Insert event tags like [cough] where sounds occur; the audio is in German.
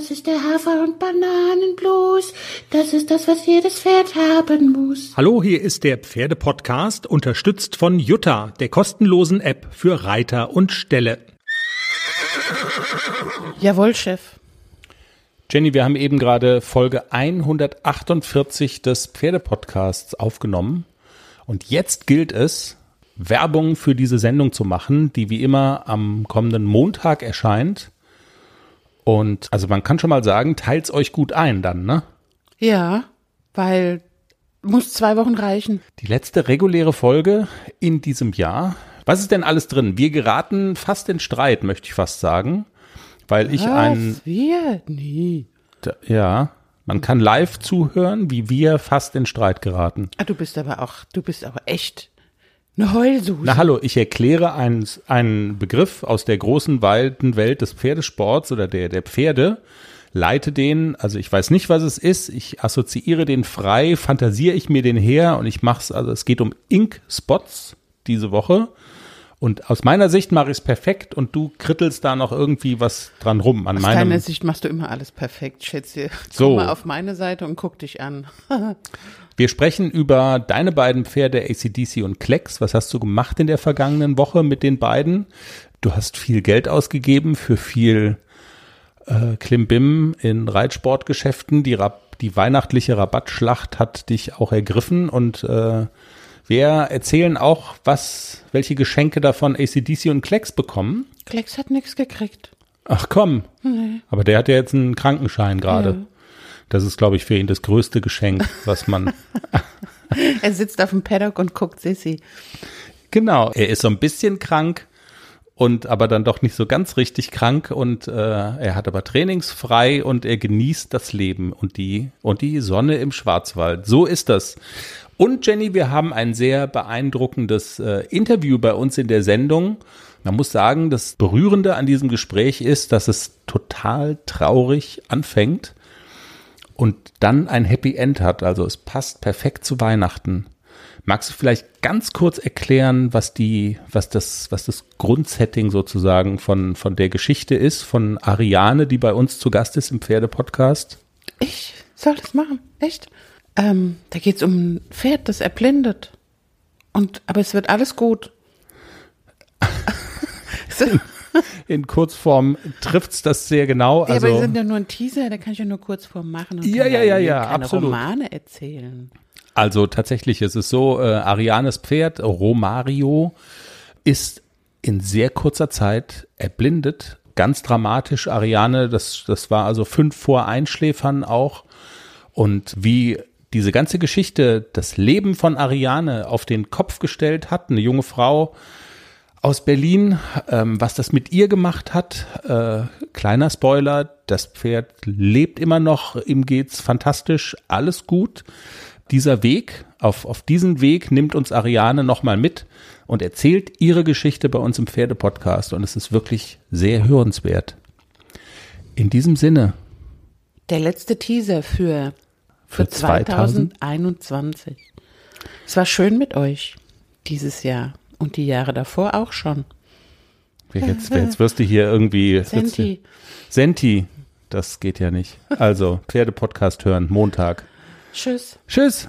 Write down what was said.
Das ist der Hafer- und Bananenblues. Das ist das, was jedes Pferd haben muss. Hallo, hier ist der Pferdepodcast, unterstützt von Jutta, der kostenlosen App für Reiter und Ställe. Jawohl, Chef. Jenny, wir haben eben gerade Folge 148 des Pferdepodcasts aufgenommen. Und jetzt gilt es, Werbung für diese Sendung zu machen, die wie immer am kommenden Montag erscheint. Und also man kann schon mal sagen, teilt's euch gut ein dann, ne? Ja, weil muss zwei Wochen reichen. Die letzte reguläre Folge in diesem Jahr. Was ist denn alles drin? Wir geraten fast in Streit, möchte ich fast sagen, weil ich Was? ein Wir? Nie. ja, man kann live zuhören, wie wir fast in Streit geraten. Ah, du bist aber auch, du bist aber echt eine Heulsuse. Na hallo, ich erkläre einen, einen Begriff aus der großen, weiten Welt des Pferdesports oder der, der Pferde, leite den, also ich weiß nicht, was es ist, ich assoziiere den frei, fantasiere ich mir den her und ich mache es, also es geht um Ink-Spots diese Woche und aus meiner Sicht mache ich es perfekt und du krittelst da noch irgendwie was dran rum an Aus meinem. deiner Sicht machst du immer alles perfekt, Schätze. [laughs] So. Komm mal auf meine Seite und guck dich an. [laughs] Wir sprechen über deine beiden Pferde ACDC und Klecks. Was hast du gemacht in der vergangenen Woche mit den beiden? Du hast viel Geld ausgegeben für viel äh, Klimbim in Reitsportgeschäften. Die, Rab die weihnachtliche Rabattschlacht hat dich auch ergriffen und äh, wir erzählen auch, was, welche Geschenke davon ACDC und Klecks bekommen. Klecks hat nichts gekriegt. Ach komm, aber der hat ja jetzt einen Krankenschein gerade. Ja. Das ist, glaube ich, für ihn das größte Geschenk, was man [laughs] [laughs] Er sitzt auf dem Paddock und guckt Sissi. Genau, er ist so ein bisschen krank und aber dann doch nicht so ganz richtig krank und äh, er hat aber trainingsfrei und er genießt das Leben und die und die Sonne im Schwarzwald. So ist das. Und Jenny, wir haben ein sehr beeindruckendes äh, Interview bei uns in der Sendung. Man muss sagen, das Berührende an diesem Gespräch ist, dass es total traurig anfängt und dann ein Happy End hat. Also es passt perfekt zu Weihnachten. Magst du vielleicht ganz kurz erklären, was die, was das, was das Grundsetting sozusagen von, von der Geschichte ist, von Ariane, die bei uns zu Gast ist im Pferdepodcast? Ich soll das machen, echt? Ähm, da geht's um ein Pferd, das erblindet. Und, aber es wird alles gut. [laughs] so, In Kurzform trifft's das sehr genau. ja, aber wir Also, sind ja nur ein Teaser, da kann ich ja nur kurz vorm machen und Ja, ja, ja, ja, keine absolut. Romane erzählen. also tatsächlich ist es so, äh, Arianes Pferd, Romario, ist in sehr kurzer Zeit erblindet. Ganz dramatisch. Ariane, das, das war also fünf vor Einschläfern auch. Und wie diese ganze Geschichte das Leben von Ariane auf den Kopf gestellt hat, eine junge Frau aus Berlin, ähm, was das mit ihr gemacht hat, äh, kleiner Spoiler, das Pferd lebt immer noch, ihm geht's fantastisch, alles gut. Dieser Weg, auf, auf diesen Weg nimmt uns Ariane nochmal mit und erzählt ihre Geschichte bei uns im Pferdepodcast und es ist wirklich sehr hörenswert. In diesem Sinne, Der letzte Teaser für, für, Für 2000? 2021. Es war schön mit euch dieses Jahr und die Jahre davor auch schon. jetzt, jetzt wirst du hier irgendwie Senti. Senti, das geht ja nicht. Also, Pferdepodcast hören, Montag. Tschüss. Tschüss.